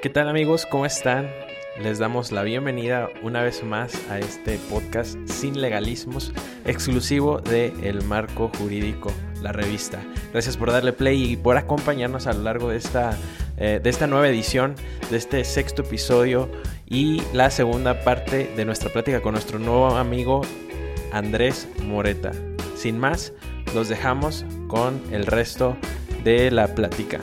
¿Qué tal amigos? ¿Cómo están? Les damos la bienvenida una vez más a este podcast sin legalismos, exclusivo de El Marco Jurídico, la revista. Gracias por darle play y por acompañarnos a lo largo de esta, eh, de esta nueva edición, de este sexto episodio y la segunda parte de nuestra plática con nuestro nuevo amigo Andrés Moreta. Sin más, los dejamos con el resto de la plática.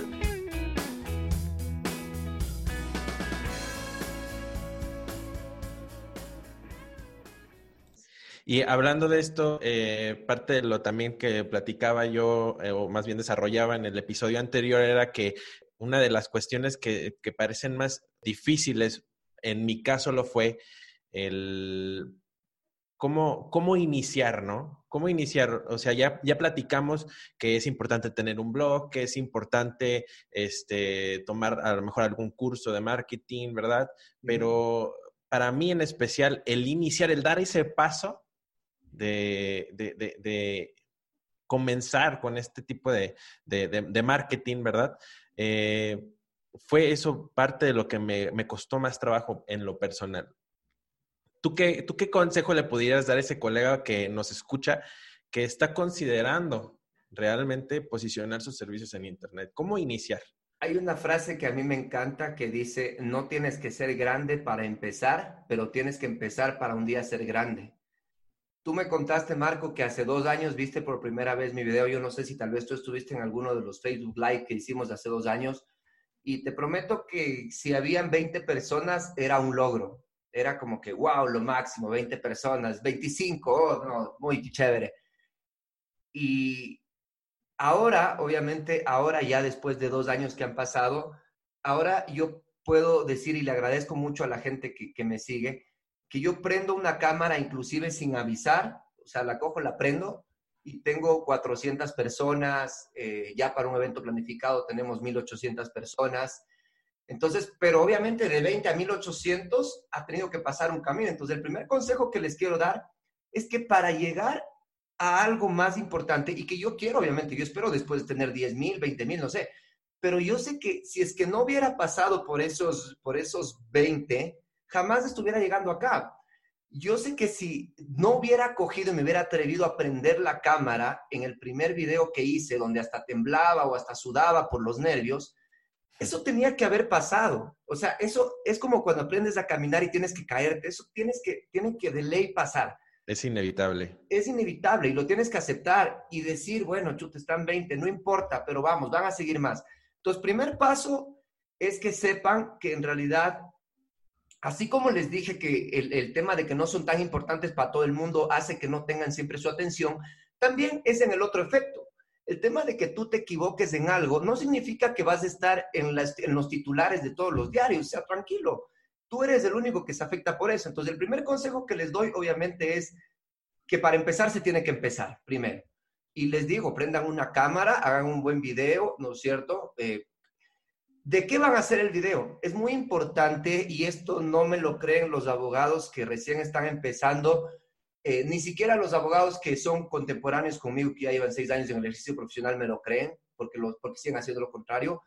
Y hablando de esto, eh, parte de lo también que platicaba yo, eh, o más bien desarrollaba en el episodio anterior, era que una de las cuestiones que, que parecen más difíciles, en mi caso lo fue, el cómo, cómo iniciar, ¿no? ¿Cómo iniciar? O sea, ya, ya platicamos que es importante tener un blog, que es importante este, tomar a lo mejor algún curso de marketing, ¿verdad? Pero para mí en especial, el iniciar, el dar ese paso, de, comenzar con este tipo de, marketing, ¿verdad? Eh, fue eso parte de lo que me, costó más trabajo en lo personal. ¿Tú qué, ¿Tú qué consejo le pudieras dar a ese colega que nos escucha, que está considerando realmente posicionar sus servicios en Internet? ¿Cómo iniciar? Hay una frase que a mí me encanta que dice, no tienes que ser grande para empezar, pero tienes que empezar para un día ser grande. Tú me contaste, Marco, que hace dos años viste por primera vez mi video. Yo no sé si tal vez tú estuviste en alguno de los Facebook Live que hicimos hace dos años. Y te prometo que si habían 20 personas, era un logro. Era como que, wow, lo máximo, 20 personas, 25, oh, no, muy chévere. Y ahora, obviamente, ahora ya después de dos años que han pasado, ahora yo puedo decir y le agradezco mucho a la gente que, que me sigue, que yo prendo una cámara inclusive sin avisar, o sea, la cojo, la prendo y tengo 400 personas, eh, ya para un evento planificado tenemos 1800 personas. Entonces, pero obviamente de 20 a 1800 ha tenido que pasar un camino. Entonces, el primer consejo que les quiero dar es que para llegar a algo más importante y que yo quiero, obviamente, yo espero después de tener 10 mil, 20 mil, no sé, pero yo sé que si es que no hubiera pasado por esos, por esos 20, jamás estuviera llegando acá. Yo sé que si no hubiera cogido y me hubiera atrevido a prender la cámara en el primer video que hice, donde hasta temblaba o hasta sudaba por los nervios, eso tenía que haber pasado. O sea, eso es como cuando aprendes a caminar y tienes que caerte. Eso tienes que, tiene que de ley pasar. Es inevitable. Es inevitable y lo tienes que aceptar y decir, bueno, chute, están 20, no importa, pero vamos, van a seguir más. Entonces, primer paso es que sepan que en realidad Así como les dije que el, tema de que no son tan importantes para todo el mundo hace que no tengan siempre su atención, también es en el otro efecto. El tema de que tú te equivoques en algo no significa que vas a estar en, los titulares de todos los diarios, sea, tranquilo. Tú eres el único que se afecta por eso. Entonces, el primer consejo que les doy, obviamente, es que para empezar se tiene que empezar primero. Y les digo, prendan una cámara, hagan un buen video, ¿no es cierto? Eh, ¿De qué van a hacer el video? Es muy importante y esto no me lo creen los abogados que recién están empezando, eh, ni siquiera los abogados que son contemporáneos conmigo, que ya llevan seis años en el ejercicio profesional, me lo creen, porque, porque siguen haciendo lo contrario.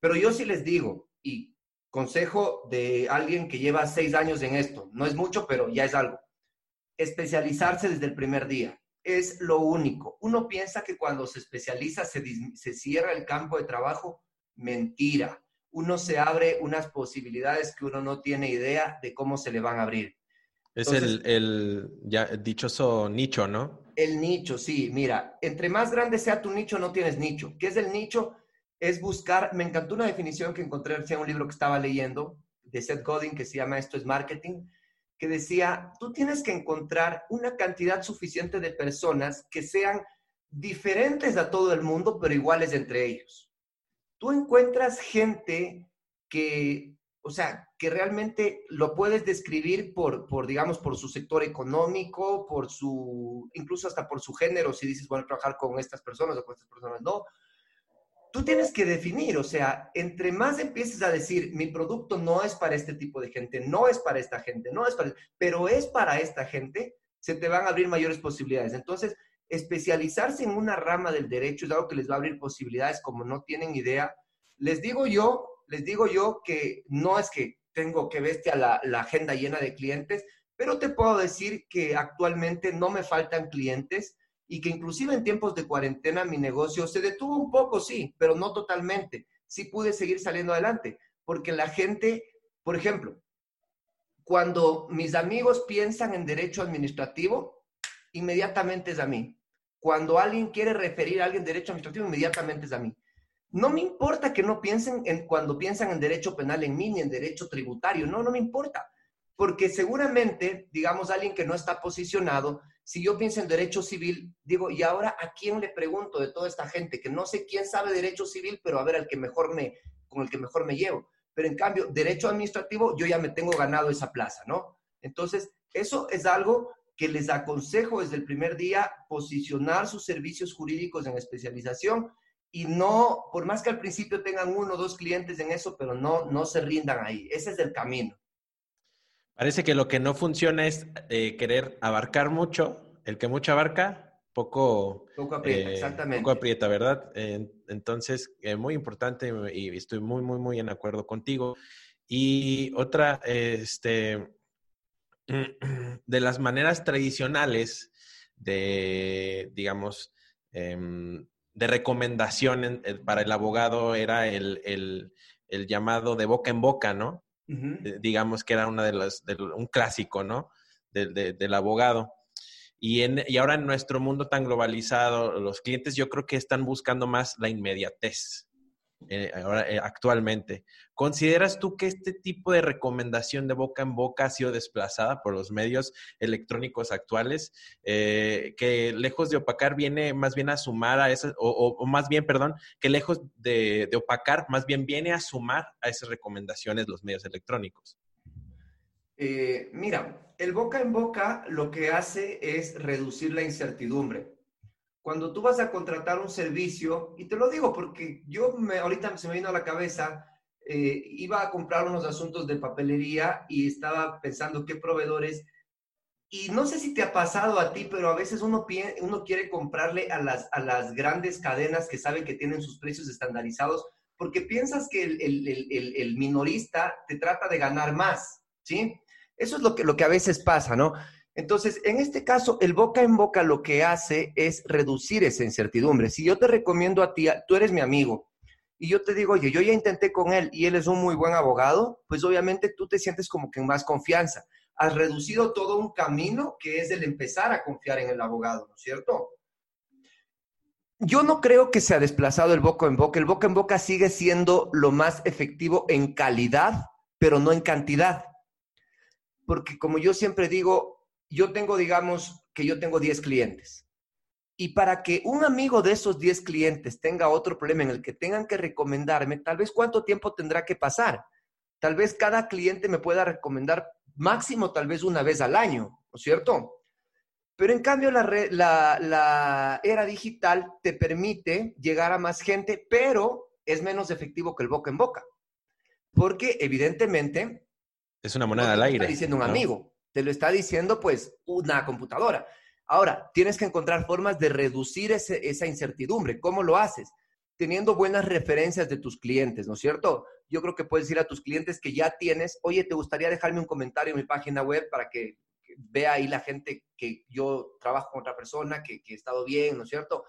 Pero yo sí les digo, y consejo de alguien que lleva seis años en esto, no es mucho, pero ya es algo, especializarse desde el primer día. Es lo único. Uno piensa que cuando se especializa se, se cierra el campo de trabajo mentira. Uno se abre unas posibilidades que uno no tiene idea de cómo se le van a abrir. Es el, ya dichoso nicho, ¿no? El nicho, sí. Mira, entre más grande sea tu nicho, no tienes nicho. ¿Qué es el nicho? Es buscar, me encantó una definición que encontré en un libro que estaba leyendo de Seth Godin que se llama Esto es Marketing, que decía, tú tienes que encontrar una cantidad suficiente de personas que sean diferentes a todo el mundo, pero iguales entre ellos tú encuentras gente que, o sea, que realmente lo puedes describir por, por, digamos, por su sector económico, por su, incluso hasta por su género, si dices, bueno, trabajar con estas personas o con estas personas, no. Tú tienes que definir, o sea, entre más empieces a decir, mi producto no es para este tipo de gente, no es para esta gente, no es para, pero es para esta gente, se te van a abrir mayores posibilidades. Entonces, especializarse en una rama del derecho es algo que les va a abrir posibilidades como no tienen idea. Les digo yo, Les digo yo que no es que tengo que bestia la, la agenda llena de clientes, pero te puedo decir que actualmente no me faltan clientes y que inclusive en tiempos de cuarentena mi negocio se detuvo un poco, sí, pero no totalmente. Sí pude seguir saliendo adelante, porque la gente, por ejemplo, cuando mis amigos piensan en derecho administrativo, inmediatamente es a mí. Cuando alguien quiere referir a alguien derecho administrativo, inmediatamente es a mí. No me importa que no piensen en cuando piensan en derecho penal en mí ni en derecho tributario, no, no me importa. Porque seguramente, digamos, alguien que no está posicionado, si yo pienso en derecho civil, digo, ¿y ahora a quién le pregunto de toda esta gente? Que no sé quién sabe derecho civil, pero a ver al que mejor me, con el que mejor me llevo. Pero en cambio, derecho administrativo, yo ya me tengo ganado esa plaza, ¿no? Entonces, eso es algo que les aconsejo desde el primer día, posicionar sus servicios jurídicos en especialización y no, por más que al principio tengan uno o dos clientes en eso, pero no, no se rindan ahí. Ese es el camino. Parece que lo que no funciona es eh, querer abarcar mucho. El que mucho abarca, poco, poco aprieta, eh, exactamente. Poco aprieta, ¿verdad? entonces, eh, muy importante y estoy muy, muy, muy en acuerdo contigo. Y otra, este, de las maneras tradicionales de, digamos, em, de recomendación para el abogado era el, el llamado de boca en boca, ¿no? digamos que era una de las, un clásico, ¿no? del abogado. Y, en, y ahora en nuestro mundo tan globalizado, los clientes yo creo que están buscando más la inmediatez. Eh, ahora, eh, actualmente. ¿Consideras tú que este tipo de recomendación de boca en boca ha sido desplazada por los medios electrónicos actuales? Eh, que lejos de opacar viene más bien a sumar a esas, o, más bien, perdón, que lejos de, de, opacar, más bien viene a sumar a esas recomendaciones los medios electrónicos. mira, el boca en boca lo que hace es reducir la incertidumbre cuando tú vas a contratar un servicio, y te lo digo porque yo me, ahorita se me vino a la cabeza, eh, iba a comprar unos asuntos de papelería y estaba pensando qué proveedores, y no sé si te ha pasado a ti, pero a veces uno, uno quiere comprarle a las, a las grandes cadenas que saben que tienen sus precios estandarizados, porque piensas que el, el, el, minorista te trata de ganar más, ¿sí? Eso es lo que, lo que a veces pasa, ¿no? Entonces, en este caso, el boca en boca lo que hace es reducir esa incertidumbre. Si yo te recomiendo a ti, tú eres mi amigo, y yo te digo, oye, yo ya intenté con él y él es un muy buen abogado, pues obviamente tú te sientes como que en más confianza. Has reducido todo un camino que es el empezar a confiar en el abogado, ¿no es cierto? Yo no creo que se ha desplazado el boca en boca. El boca en boca sigue siendo lo más efectivo en calidad, pero no en cantidad. Porque como yo siempre digo, yo tengo, digamos, que yo tengo 10 clientes. Y para que un amigo de esos 10 clientes tenga otro problema en el que tengan que recomendarme, tal vez cuánto tiempo tendrá que pasar. Tal vez cada cliente me pueda recomendar máximo tal vez una vez al año, ¿no es cierto? Pero en cambio la, la era digital te permite llegar a más gente, pero es menos efectivo que el boca en boca. Porque evidentemente... Es una moneda al aire. Está diciendo un amigo te lo está diciendo pues una computadora. Ahora, tienes que encontrar formas de reducir esa incertidumbre. ¿Cómo lo haces? Teniendo buenas referencias de tus clientes, ¿no es cierto? Yo creo que puedes decir a tus clientes que ya tienes, oye, ¿te gustaría dejarme un comentario en mi página web para que, vea ahí la gente que yo trabajo con otra persona, que, he estado bien, ¿no es cierto?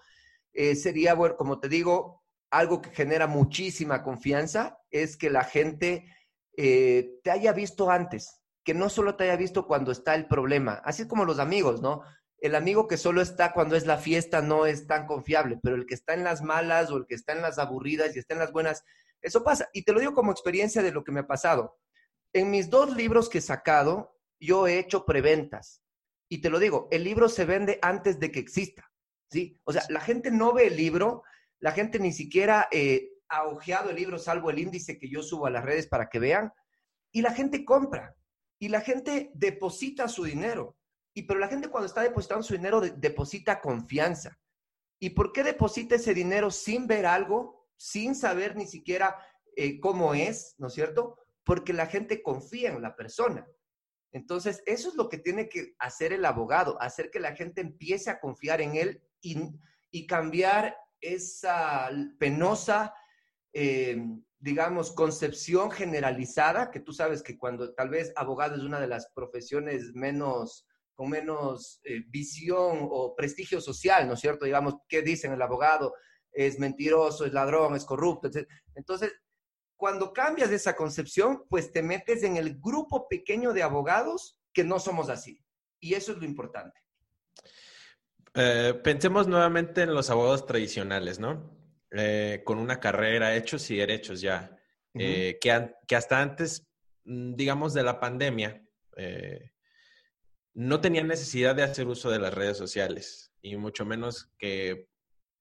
Eh, sería, bueno, como te digo, algo que genera muchísima confianza es que la gente eh, te haya visto antes, que no solo te haya visto cuando está el problema, así como los amigos, ¿no? El amigo que solo está cuando es la fiesta no es tan confiable, pero el que está en las malas o el que está en las aburridas y está en las buenas, eso pasa. Y te lo digo como experiencia de lo que me ha pasado. En mis dos libros que he sacado, yo he hecho preventas. Y te lo digo, el libro se vende antes de que exista, ¿sí? O sea, la gente no ve el libro, la gente ni siquiera eh, ha ojeado el libro, salvo el índice que yo subo a las redes para que vean, y la gente compra y la gente deposita su dinero. Y pero la gente cuando está depositando su dinero deposita confianza. ¿Y por qué deposita ese dinero sin ver algo, sin saber ni siquiera eh, cómo es, ¿no es cierto? Porque la gente confía en la persona. Entonces, eso es lo que tiene que hacer el abogado, hacer que la gente empiece a confiar en él y, cambiar esa penosa, eh, digamos, concepción generalizada, que tú sabes que cuando tal vez abogado es una de las profesiones menos, con menos eh, visión o prestigio social, ¿no es cierto? Digamos, ¿qué dicen el abogado? Es mentiroso, es ladrón, es corrupto. Etc. Entonces, cuando cambias esa concepción, pues te metes en el grupo pequeño de abogados que no somos así. Y eso es lo importante. Eh, pensemos nuevamente en los abogados tradicionales, ¿no? Eh, con una carrera, hechos y derechos ya, eh, que, que, hasta antes, mm, digamos, de la pandemia, no tenían necesidad de hacer uso de las redes sociales y mucho menos que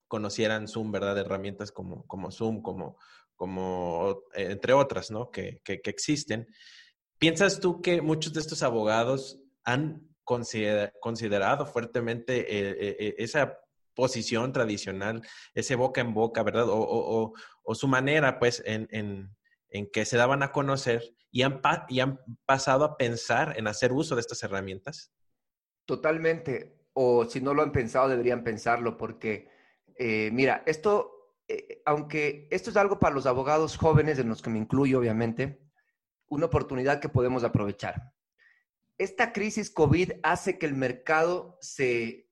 conocieran Zoom, ¿verdad? Herramientas como, como Zoom, como, como entre otras, ¿no? Que, que, que existen. ¿Piensas tú que muchos de estos abogados han considerado fuertemente eh, eh, eh, esa posición tradicional, ese boca en boca, ¿verdad? O, su manera, pues, en, en, que se daban a conocer y han, y han pasado a pensar en hacer uso de estas herramientas? Totalmente. O si no lo han pensado, deberían pensarlo, porque, mira, esto, aunque esto es algo para los abogados jóvenes, en los que me incluyo, obviamente, una oportunidad que podemos aprovechar esta crisis COVID hace que el mercado se,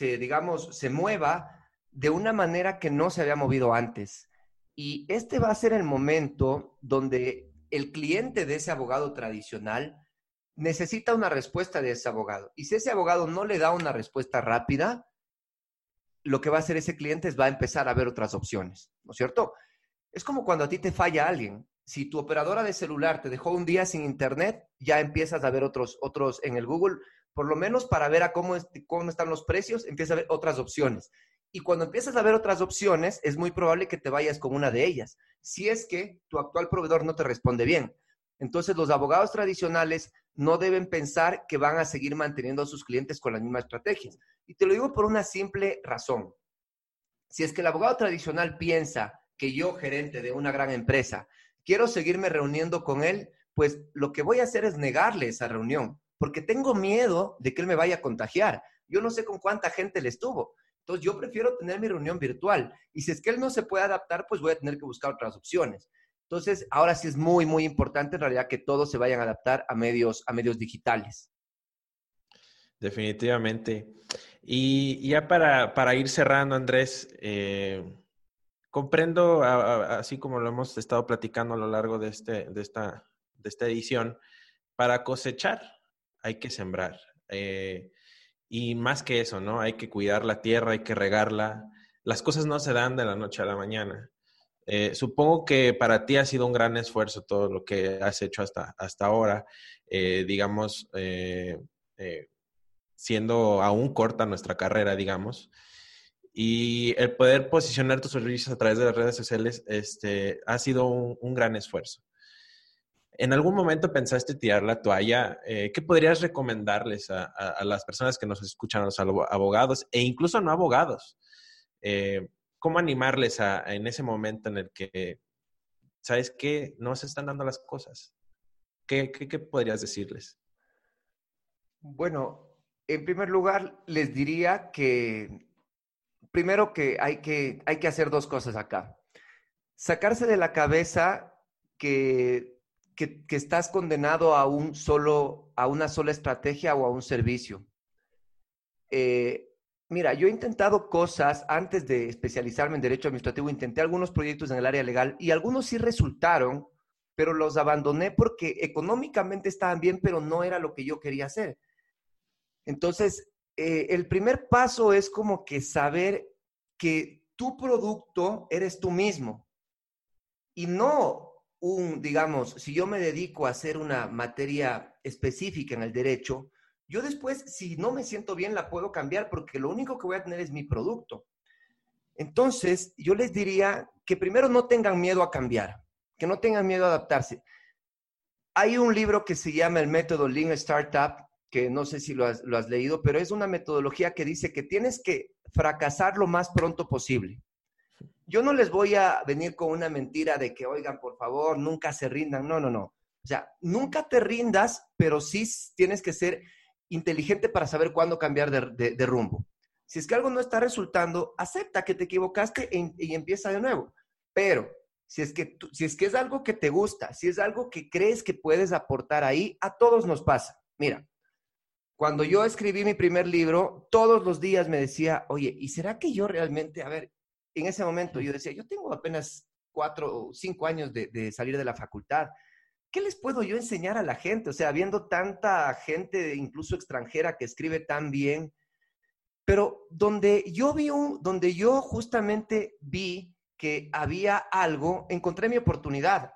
digamos, se mueva de una manera que no se había movido antes. Y este va a ser el momento donde el cliente de ese abogado tradicional necesita una respuesta de ese abogado. Y si ese abogado no le da una respuesta rápida, lo que va a hacer ese cliente es va a empezar a ver otras opciones, ¿no es cierto? Es como cuando a ti te falla alguien si tu operadora de celular te dejó un día sin internet, ya empiezas a ver otros, otros en el Google, por lo menos para ver a cómo, están los precios, empiezas a ver otras opciones. Y cuando empiezas a ver otras opciones, es muy probable que te vayas con una de ellas, si es que tu actual proveedor no te responde bien. Entonces, los abogados tradicionales no deben pensar que van a seguir manteniendo a sus clientes con las mismas estrategias. Y te lo digo por una simple razón. Si es que el abogado tradicional piensa que yo, gerente de una gran empresa, quiero seguirme reuniendo con él, pues lo que voy a hacer es negarle esa reunión, porque tengo miedo de que él me vaya a contagiar. Yo no sé con cuánta gente le estuvo. Entonces yo prefiero tener mi reunión virtual. Y si es que él no se puede adaptar, pues voy a tener que buscar otras opciones. Entonces, ahora sí es muy, muy importante en realidad que todos se vayan a adaptar a medios, a medios digitales. Definitivamente. Y ya para, ir cerrando, Andrés, eh, comprendo, así como lo hemos estado platicando a lo largo de, este, de, esta, de esta edición, para cosechar hay que sembrar. Eh, y más que eso, ¿no? Hay que cuidar la tierra, hay que regarla. Las cosas no se dan de la noche a la mañana. Eh, supongo que para ti ha sido un gran esfuerzo todo lo que has hecho hasta, hasta ahora, eh, digamos, siendo aún corta nuestra carrera, digamos. Y el poder posicionar tus servicios a través de las redes sociales este, ha sido un, gran esfuerzo. ¿En algún momento pensaste tirar la toalla? Eh, ¿Qué podrías recomendarles a, las personas que nos escuchan, a los abogados e incluso no abogados? Eh, ¿Cómo animarles en ese momento en el que, ¿sabes qué? No se están dando las cosas. ¿Qué, qué podrías decirles? Bueno, en primer lugar, les diría que primero que hay, que hay que hacer dos cosas acá. Sacarse de la cabeza que, que, estás condenado a, un solo, a una sola estrategia o a un servicio. Eh, mira, yo he intentado cosas antes de especializarme en derecho administrativo, intenté algunos proyectos en el área legal y algunos sí resultaron, pero los abandoné porque económicamente estaban bien, pero no era lo que yo quería hacer. Entonces, eh, el primer paso es como que saber que tu producto eres tú mismo y no un, digamos, si yo me dedico a hacer una materia específica en el derecho, yo después, si no me siento bien, la puedo cambiar porque lo único que voy a tener es mi producto. Entonces, yo les diría que primero no tengan miedo a cambiar, que no tengan miedo a adaptarse. Hay un libro que se llama El método Lean Startup que no sé si lo has, leído, pero es una metodología que dice que tienes que fracasar lo más pronto posible. Yo no les voy a venir con una mentira de que, oigan, por favor, nunca se rindan. No, no, no. O sea, nunca te rindas, pero sí tienes que ser inteligente para saber cuándo cambiar de, rumbo. Si es que algo no está resultando, acepta que te equivocaste y empieza de nuevo. Pero si es, que si es que es algo que te gusta, si es algo que crees que puedes aportar ahí, a todos nos pasa. Mira, cuando yo escribí mi primer libro, todos los días me decía, oye, ¿y será que yo realmente, a ver, en ese momento yo decía, yo tengo apenas cuatro o cinco años de, de salir de la facultad. ¿Qué les puedo yo enseñar a la gente? O sea, viendo tanta gente, incluso extranjera, que escribe tan bien, pero donde yo vi un, donde yo justamente vi que había algo, encontré mi oportunidad.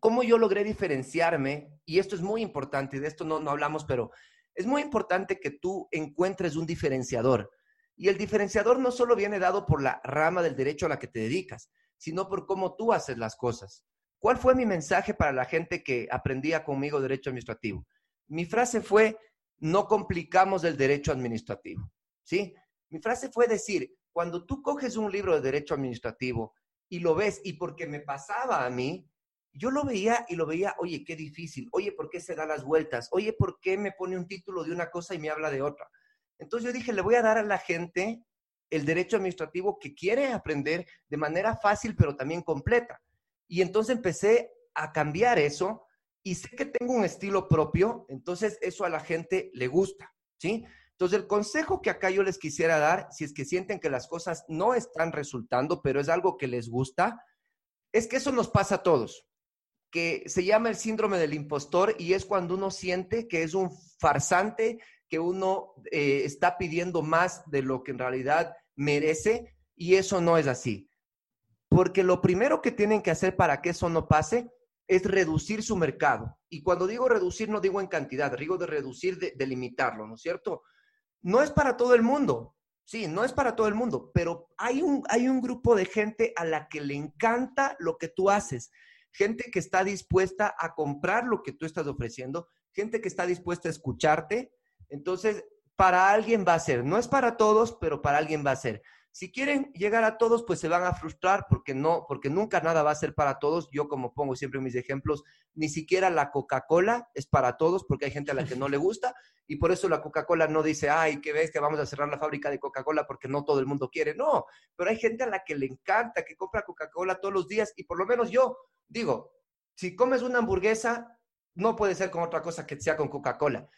¿Cómo yo logré diferenciarme? Y esto es muy importante, de esto no, no hablamos, pero es muy importante que tú encuentres un diferenciador. Y el diferenciador no solo viene dado por la rama del derecho a la que te dedicas, sino por cómo tú haces las cosas. ¿Cuál fue mi mensaje para la gente que aprendía conmigo derecho administrativo? Mi frase fue, no complicamos el derecho administrativo. ¿sí? Mi frase fue decir, cuando tú coges un libro de derecho administrativo y lo ves, y porque me pasaba a mí, yo lo veía y lo veía, oye, qué difícil, oye, ¿por qué se da las vueltas? Oye, ¿por qué me pone un título de una cosa y me habla de otra? Entonces yo dije, le voy a dar a la gente el derecho administrativo que quiere aprender de manera fácil, pero también completa. Y entonces empecé a cambiar eso y sé que tengo un estilo propio, entonces eso a la gente le gusta, ¿sí? Entonces, el consejo que acá yo les quisiera dar, si es que sienten que las cosas no están resultando, pero es algo que les gusta, es que eso nos pasa a todos, que se llama el síndrome del impostor y es cuando uno siente que es un farsante, que uno eh, está pidiendo más de lo que en realidad merece y eso no es así. Porque lo primero que tienen que hacer para que eso no pase es reducir su mercado. Y cuando digo reducir, no digo en cantidad, digo de reducir, de, de limitarlo, ¿no es cierto? no es para todo el mundo, sí, no es para todo el mundo, pero hay un, hay un grupo de gente a la que le encanta lo que tú haces, gente que está dispuesta a comprar lo que tú estás ofreciendo, gente que está dispuesta a escucharte. Entonces, para alguien va a ser, no es para todos, pero para alguien va a ser. Si quieren llegar a todos, pues se van a frustrar porque no, porque nunca nada va a ser para todos. Yo como pongo siempre mis ejemplos, ni siquiera la Coca-Cola es para todos porque hay gente a la que no le gusta y por eso la Coca-Cola no dice, ay, qué ves que vamos a cerrar la fábrica de Coca-Cola porque no todo el mundo quiere. No, pero hay gente a la que le encanta, que compra Coca-Cola todos los días y por lo menos yo digo, si comes una hamburguesa, no puede ser con otra cosa que sea con Coca-Cola.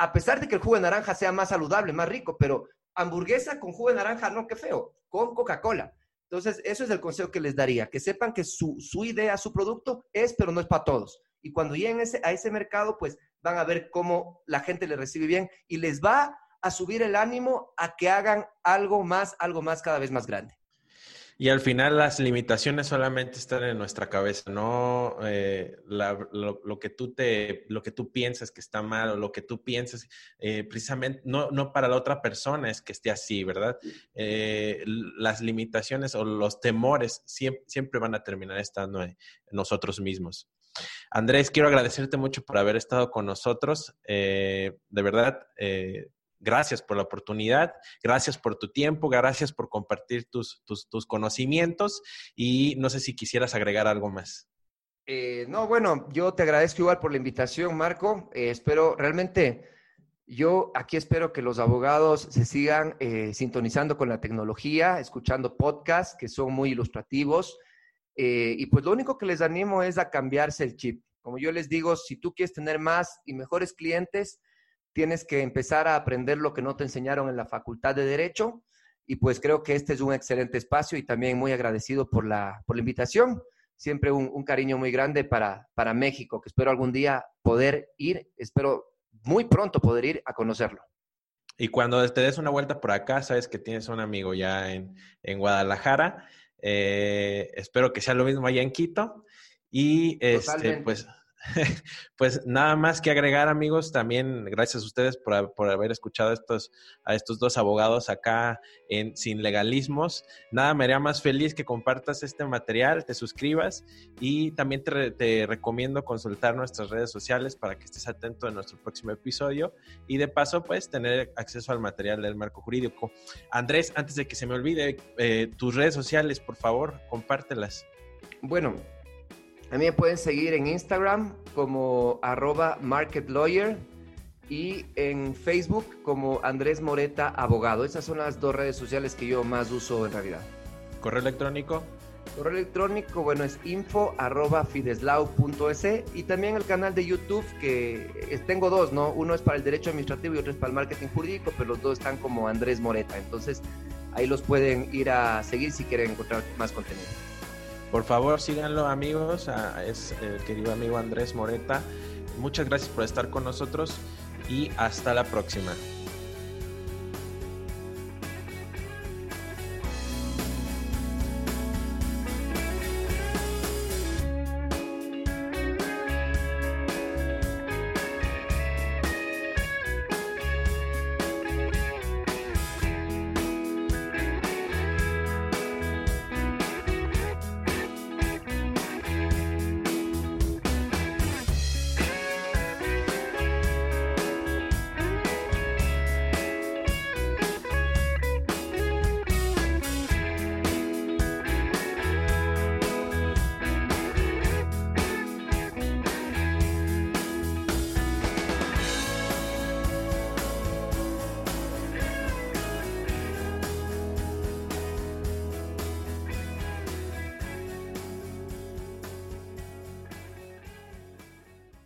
A pesar de que el jugo de naranja sea más saludable, más rico, pero hamburguesa con jugo de naranja, no, qué feo, con Coca-Cola. Entonces, eso es el consejo que les daría, que sepan que su, idea, su producto es, pero no es para todos. Y cuando lleguen a ese mercado, pues van a ver cómo la gente le recibe bien y les va a subir el ánimo a que hagan algo más, algo más cada vez más grande. Y al final las limitaciones solamente están en nuestra cabeza, no eh, lo, que tú te, lo que tú piensas que está mal o lo que tú piensas, eh, precisamente, no, no para la otra persona es que esté así, ¿verdad? Eh, las limitaciones o los temores siempre, siempre van a terminar estando en nosotros mismos. Andrés, quiero agradecerte mucho por haber estado con nosotros. de verdad, Gracias por la oportunidad, gracias por tu tiempo, gracias por compartir tus, tus, conocimientos y no sé si quisieras agregar algo más. Eh, no, bueno, yo te agradezco igual por la invitación, Marco. Eh, espero realmente, yo aquí espero que los abogados se sigan eh, sintonizando con la tecnología, escuchando podcasts que son muy ilustrativos. y pues lo único que les animo es a cambiarse el chip. Como yo les digo, si tú quieres tener más y mejores clientes, tienes que empezar a aprender lo que no te enseñaron en la Facultad de Derecho. Y pues creo que este es un excelente espacio y también muy agradecido por la, por la invitación. Siempre un, cariño muy grande para, para México, que espero algún día poder ir, espero muy pronto poder ir a conocerlo. Y cuando te des una vuelta por acá, sabes que tienes un amigo ya en, en Guadalajara. Eh, espero que sea lo mismo allá en Quito. Y este, pues pues nada más que agregar, amigos. También gracias a ustedes por, haber escuchado estos, a estos dos abogados acá en Sin Legalismos. Nada me haría más feliz que compartas este material, te suscribas y también te, recomiendo consultar nuestras redes sociales para que estés atento en nuestro próximo episodio y de paso, pues tener acceso al material del marco jurídico. Andrés, antes de que se me olvide, eh, tus redes sociales, por favor, compártelas. Bueno, a mí me pueden seguir en Instagram como arroba marketlawyer y en Facebook como Andrés Moreta Abogado. Esas son las dos redes sociales que yo más uso en realidad. ¿Correo electrónico? Correo electrónico, bueno, es info arroba fideslau.es y también el canal de YouTube que tengo dos, ¿no? Uno es para el derecho administrativo y otro es para el marketing jurídico, pero los dos están como Andrés Moreta. Entonces ahí los pueden ir a seguir si quieren encontrar más contenido. Por favor, síganlo amigos, es el querido amigo Andrés Moreta. Muchas gracias por estar con nosotros y hasta la próxima.